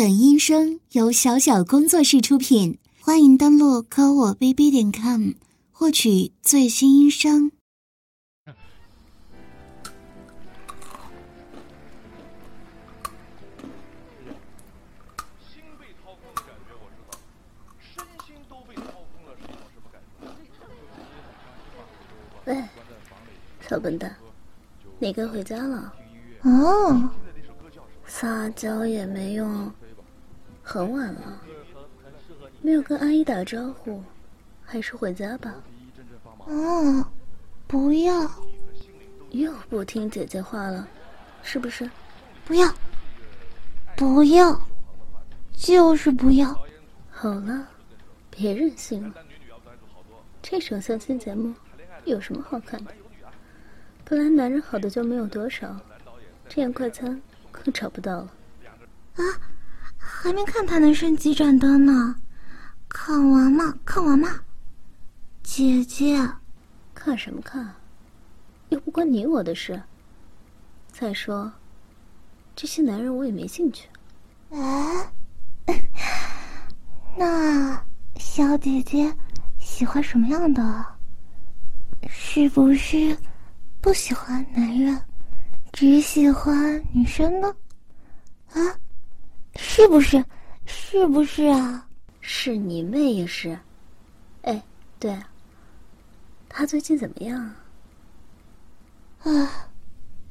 本音声由小小工作室出品，欢迎登录科我 bb 点 com 获取最新音声。心被掏空的感觉我知道，身心都被掏空了什么感觉？喂，小笨蛋，你该回家了。哦，撒娇也没用，很晚了，没有跟阿姨打招呼，还是回家吧。哦，不要，又不听姐姐话了，是不是？不要，不要，就是不要。好了，别任性了。这种相亲节目有什么好看的？本来男人好的就没有多少，这样快餐更找不到了。啊，还没看他能升几盏灯呢，看完嘛，看完嘛。姐姐，看什么看？又不关你我的事。再说，这些男人我也没兴趣。哎，那小姐姐喜欢什么样的？是不是不喜欢男人，只喜欢女生呢？啊，是不是？是不是啊？是你妹也是。哎，对啊，他最近怎么样啊？啊，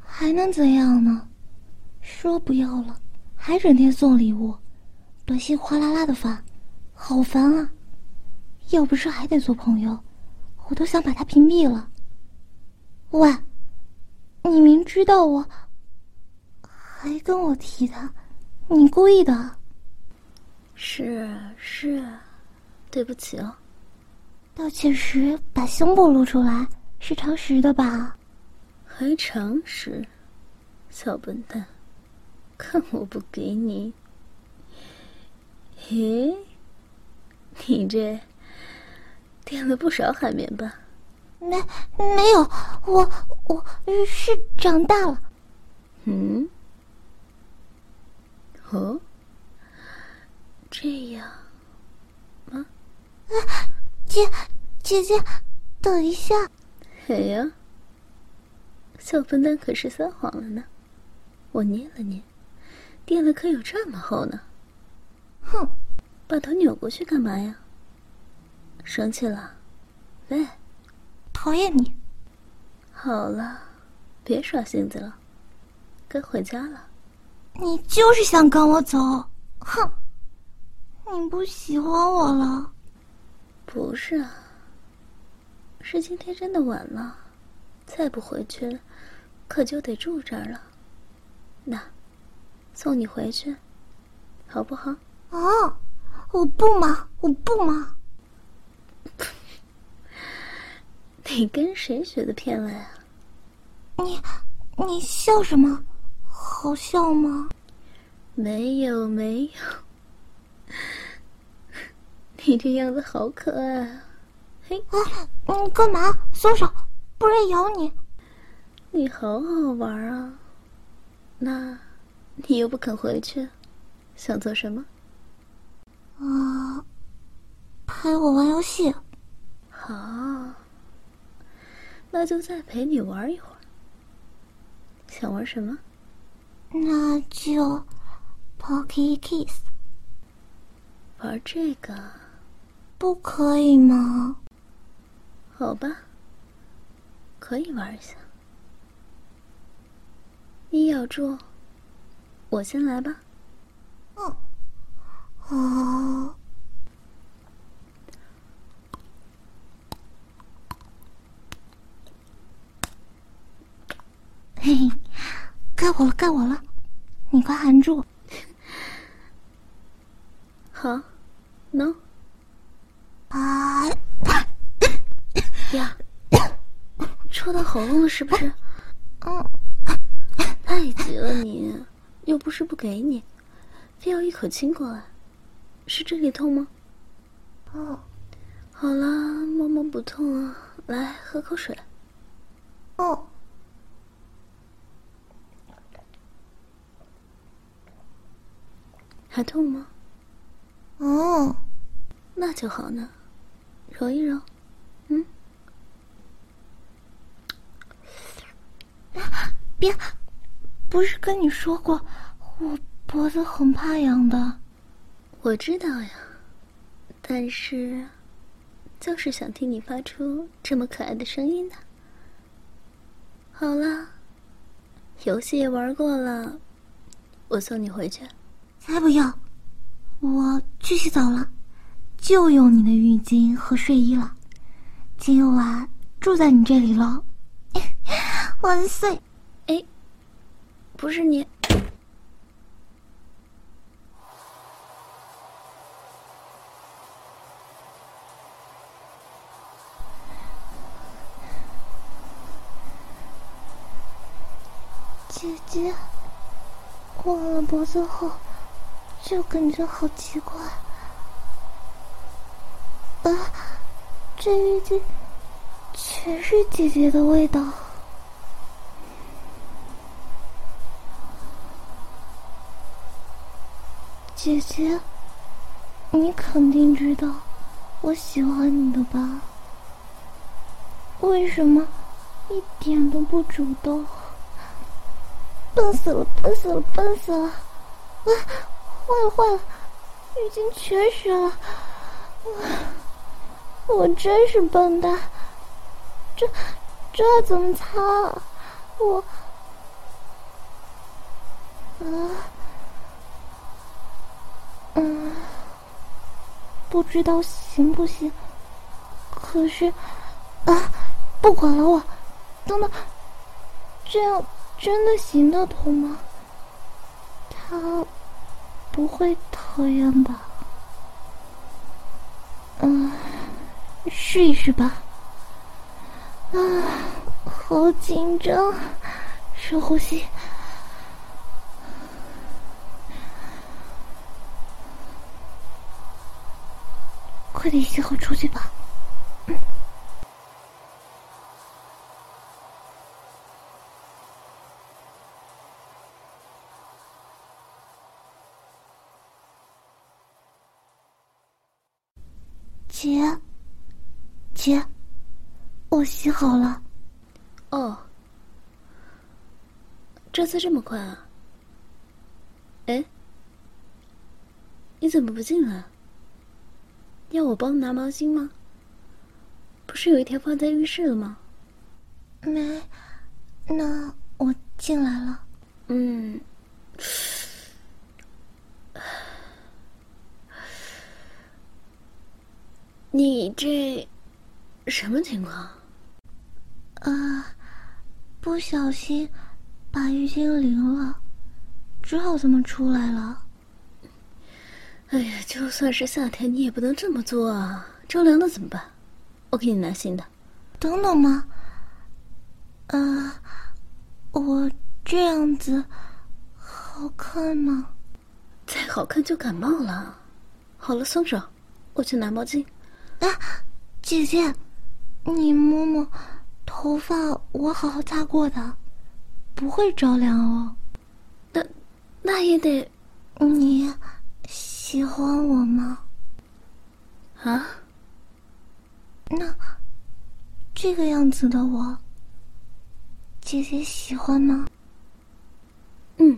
还能怎样呢？说不要了，还整天送礼物，短信哗啦啦的发，好烦啊！要不是还得做朋友，我都想把他屏蔽了。喂，你明知道我，还跟我提他，你故意的？是是，对不起哦。道歉时把胸部露出来是常识的吧？还常识，小笨蛋，看我不给你！咦，你这垫了不少海绵吧？没没有，我我是长大了。嗯？哦？这样吗？啊，姐姐姐，等一下！哎呀，小笨蛋可是撒谎了呢。我捏了捏，垫了可有这么厚呢。哼，把头扭过去干嘛呀？生气了？喂，讨厌你！好了，别耍性子了，该回家了。你就是想赶我走，哼！你不喜欢我了？不是啊，是今天真的晚了，再不回去，可就得住这儿了。那，送你回去，好不好？啊！我不忙，我不忙！你跟谁学的片尾啊？你，你笑什么？好笑吗？没有，没有。你这样子好可爱啊！嘿，啊，你干嘛？松手，不然咬你！你好好玩啊！那，你又不肯回去，想做什么？啊，陪我玩游戏。好，那就再陪你玩一会儿。想玩什么？那就 Pocky Kiss。玩这个，不可以吗？好吧，可以玩一下。你咬住，我先来吧。嗯，哦。嘿嘿，该我了，该我了，你快含住。好，no。啊！呀，戳到喉咙了是不是？嗯，太急了你，又不是不给你，非要一口亲过来，是这里痛吗？哦，好了，摸摸不痛啊，来喝口水。哦，还痛吗？哦，那就好呢，揉一揉。嗯，别，不是跟你说过，我脖子很怕痒的。我知道呀，但是，就是想听你发出这么可爱的声音呢。好了，游戏也玩过了，我送你回去。才不要！我去洗澡了，就用你的浴巾和睡衣了。今晚住在你这里喽，万岁！哎，不是你，姐姐，挂了脖子后。就感觉好奇怪，啊，这浴巾全是姐姐的味道。姐姐，你肯定知道我喜欢你的吧？为什么一点都不主动？笨死了，笨死了，笨死了！啊！坏了坏了，已经全湿了！我真是笨蛋，这这怎么擦？我啊嗯，不知道行不行？可是啊，不管了，我等等，这样真的行得通吗？他。不会讨厌吧？嗯，试一试吧。啊，好紧张，深呼吸，快点洗好出去吧。姐，姐，我洗好了。哦，这次这么快啊？哎，你怎么不进来？要我帮拿毛巾吗？不是有一条放在浴室了吗？没，那我进来了。嗯。你这什么情况？啊，不小心把浴巾淋了，只好这么出来了。哎呀，就算是夏天，你也不能这么做啊！着凉了怎么办？我给你拿新的。等等嘛，啊，我这样子好看吗？再好看就感冒了。好了，松手，我去拿毛巾。啊，姐姐，你摸摸头发，我好好擦过的，不会着凉哦。那那也得，你喜欢我吗？啊？那这个样子的我，姐姐喜欢吗？嗯，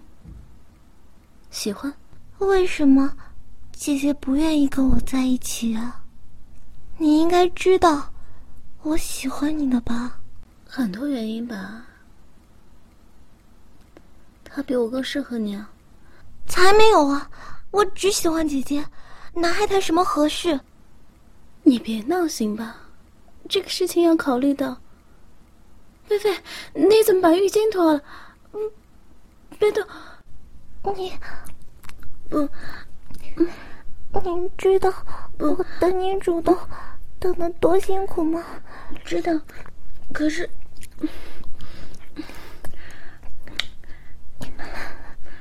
喜欢。为什么姐姐不愿意跟我在一起啊？你应该知道，我喜欢你的吧？很多原因吧。他比我更适合你啊？才没有啊！我只喜欢姐姐，哪还谈什么合适？你别闹行吧？这个事情要考虑到。菲菲，你怎么把浴巾脱了？嗯，别动！你不。您知道我等你主动等的多辛苦吗？知道，可是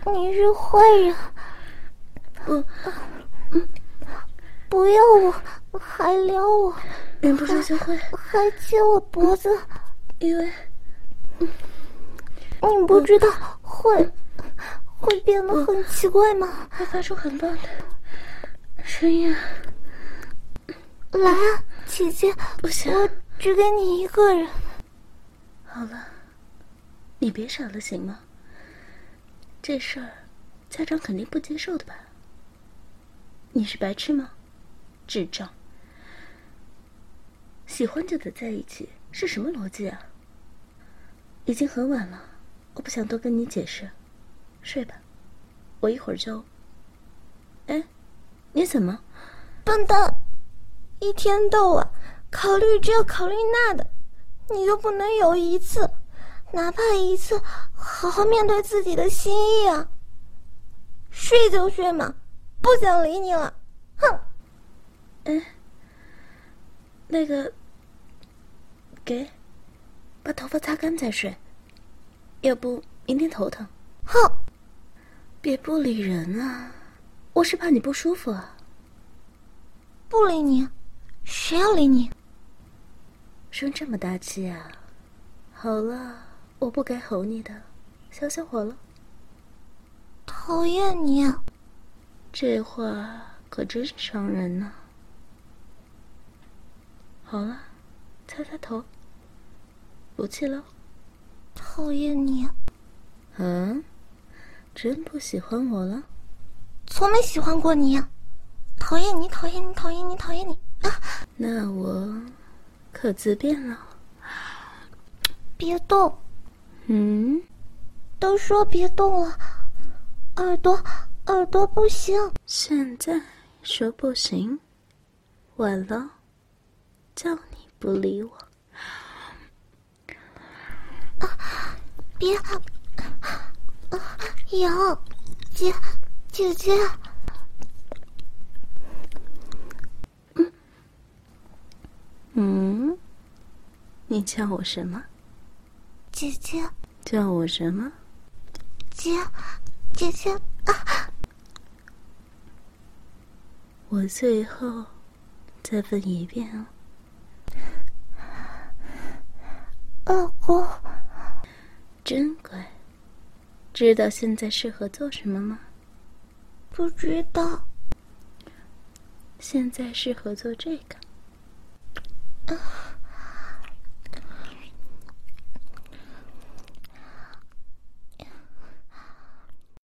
你是坏人，不，不要我，还撩我，忍不说就会，还亲我脖子，因为。你不知道会会变得很奇怪吗？会发出很棒的声音啊！来啊，姐姐，不行，我只给你一个人。好了，你别傻了行吗？这事儿，家长肯定不接受的吧？你是白痴吗？智障！喜欢就得在一起，是什么逻辑啊？已经很晚了，我不想多跟你解释，睡吧，我一会儿就……哎，你怎么？笨蛋！一天到晚考虑这考虑那的，你就不能有一次，哪怕一次，好好面对自己的心意啊！睡就睡嘛，不想理你了，哼！哎，那个，给，把头发擦干再睡，要不明天头疼。哼！别不理人啊，我是怕你不舒服啊。不理你。谁要理你？生这么大气啊！好了，我不该吼你的，消消火了。讨厌你！这话可真伤人呢。好了，擦擦头，不气了。讨厌你！嗯，真不喜欢我了？从没喜欢过你。讨厌你！讨厌你！讨厌你！讨厌你啊！那我可自便了。别动！嗯，都说别动了，耳朵耳朵不行。现在说不行，晚了，叫你不理我。啊！别！啊！痒！姐姐姐。嗯，你叫我什么？姐姐。叫我什么？姐，姐姐啊！我最后再问一遍啊。老公，真乖。知道现在适合做什么吗？不知道。现在适合做这个。啊。